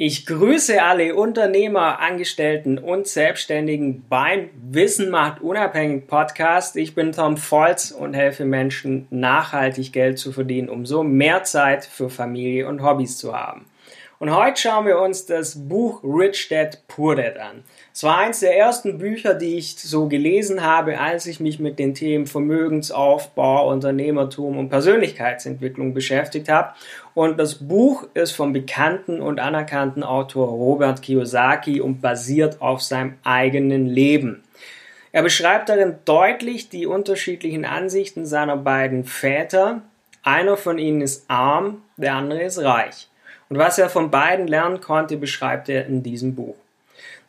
Ich grüße alle Unternehmer, Angestellten und Selbstständigen beim Wissen macht unabhängig Podcast. Ich bin Tom Volz und helfe Menschen nachhaltig Geld zu verdienen, um so mehr Zeit für Familie und Hobbys zu haben. Und heute schauen wir uns das Buch Rich Dad Poor Dad an. Es war eins der ersten Bücher, die ich so gelesen habe, als ich mich mit den Themen Vermögensaufbau, Unternehmertum und Persönlichkeitsentwicklung beschäftigt habe. Und das Buch ist vom bekannten und anerkannten Autor Robert Kiyosaki und basiert auf seinem eigenen Leben. Er beschreibt darin deutlich die unterschiedlichen Ansichten seiner beiden Väter. Einer von ihnen ist arm, der andere ist reich. Und was er von beiden lernen konnte, beschreibt er in diesem Buch.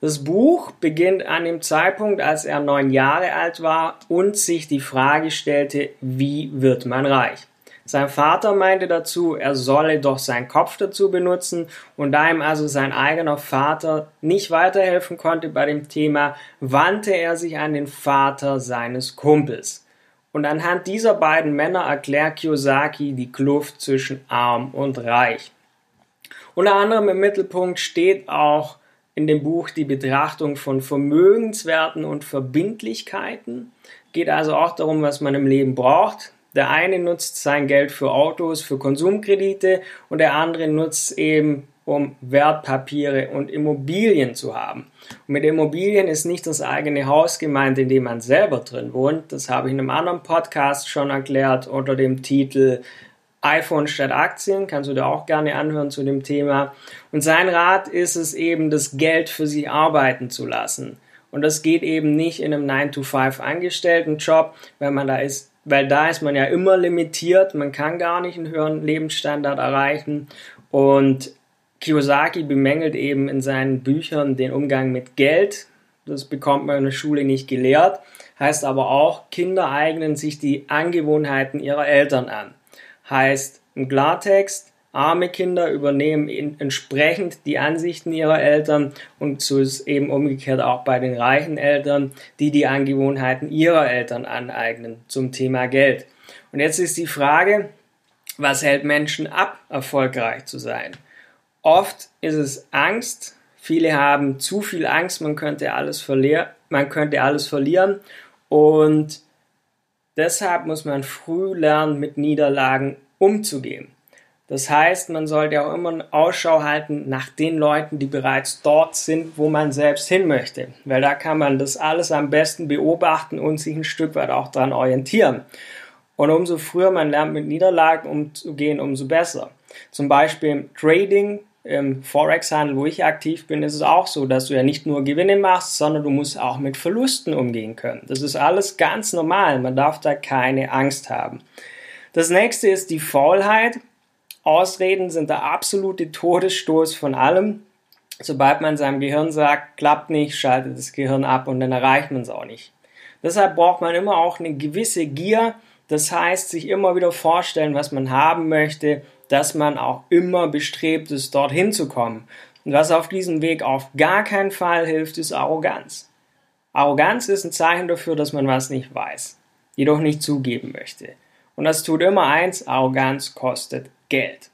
Das Buch beginnt an dem Zeitpunkt, als er neun Jahre alt war und sich die Frage stellte, wie wird man reich? Sein Vater meinte dazu, er solle doch seinen Kopf dazu benutzen und da ihm also sein eigener Vater nicht weiterhelfen konnte bei dem Thema, wandte er sich an den Vater seines Kumpels. Und anhand dieser beiden Männer erklärt Kiyosaki die Kluft zwischen arm und reich. Unter anderem im Mittelpunkt steht auch in dem Buch die Betrachtung von Vermögenswerten und Verbindlichkeiten. Geht also auch darum, was man im Leben braucht. Der eine nutzt sein Geld für Autos, für Konsumkredite und der andere nutzt eben um Wertpapiere und Immobilien zu haben. Und mit Immobilien ist nicht das eigene Haus gemeint, in dem man selber drin wohnt. Das habe ich in einem anderen Podcast schon erklärt unter dem Titel iPhone statt Aktien, kannst du dir auch gerne anhören zu dem Thema. Und sein Rat ist es eben, das Geld für sich arbeiten zu lassen. Und das geht eben nicht in einem 9-to-5 Angestelltenjob, weil man da ist, weil da ist man ja immer limitiert, man kann gar nicht einen höheren Lebensstandard erreichen. Und Kiyosaki bemängelt eben in seinen Büchern den Umgang mit Geld. Das bekommt man in der Schule nicht gelehrt. Heißt aber auch, Kinder eignen sich die Angewohnheiten ihrer Eltern an heißt im Klartext, arme Kinder übernehmen entsprechend die Ansichten ihrer Eltern und so ist eben umgekehrt auch bei den reichen Eltern, die die Angewohnheiten ihrer Eltern aneignen zum Thema Geld. Und jetzt ist die Frage, was hält Menschen ab, erfolgreich zu sein? Oft ist es Angst. Viele haben zu viel Angst, man könnte alles verlieren, man könnte alles verlieren und Deshalb muss man früh lernen, mit Niederlagen umzugehen. Das heißt, man sollte auch immer Ausschau halten nach den Leuten, die bereits dort sind, wo man selbst hin möchte. Weil da kann man das alles am besten beobachten und sich ein Stück weit auch daran orientieren. Und umso früher man lernt, mit Niederlagen umzugehen, umso besser. Zum Beispiel im Trading im Forex-Handel, wo ich aktiv bin, ist es auch so, dass du ja nicht nur Gewinne machst, sondern du musst auch mit Verlusten umgehen können. Das ist alles ganz normal. Man darf da keine Angst haben. Das nächste ist die Faulheit. Ausreden sind der absolute Todesstoß von allem. Sobald man seinem Gehirn sagt, klappt nicht, schaltet das Gehirn ab und dann erreicht man es auch nicht. Deshalb braucht man immer auch eine gewisse Gier. Das heißt, sich immer wieder vorstellen, was man haben möchte, dass man auch immer bestrebt ist, dorthin zu kommen. Und was auf diesem Weg auf gar keinen Fall hilft, ist Arroganz. Arroganz ist ein Zeichen dafür, dass man was nicht weiß, jedoch nicht zugeben möchte. Und das tut immer eins, Arroganz kostet Geld.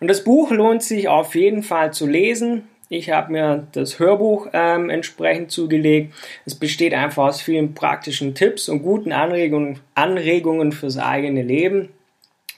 Und das Buch lohnt sich auf jeden Fall zu lesen. Ich habe mir das Hörbuch ähm, entsprechend zugelegt. Es besteht einfach aus vielen praktischen Tipps und guten Anregungen, Anregungen fürs eigene Leben.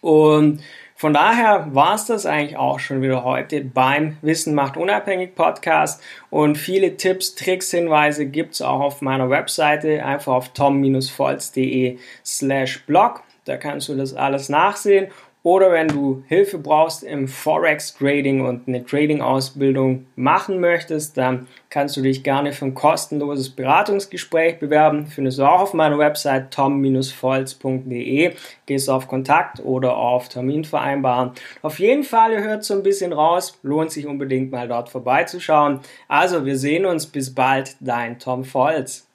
Und von daher war es das eigentlich auch schon wieder heute beim Wissen macht unabhängig Podcast und viele Tipps, Tricks, Hinweise gibt es auch auf meiner Webseite, einfach auf tom-volz.de slash blog. Da kannst du das alles nachsehen oder wenn du Hilfe brauchst im Forex Trading und eine Trading Ausbildung machen möchtest, dann kannst du dich gerne für ein kostenloses Beratungsgespräch bewerben. Findest du auch auf meiner Website tom-volz.de. Gehst auf Kontakt oder auf Termin vereinbaren. Auf jeden Fall, ihr hört so ein bisschen raus. Lohnt sich unbedingt mal dort vorbeizuschauen. Also, wir sehen uns. Bis bald. Dein Tom Volz.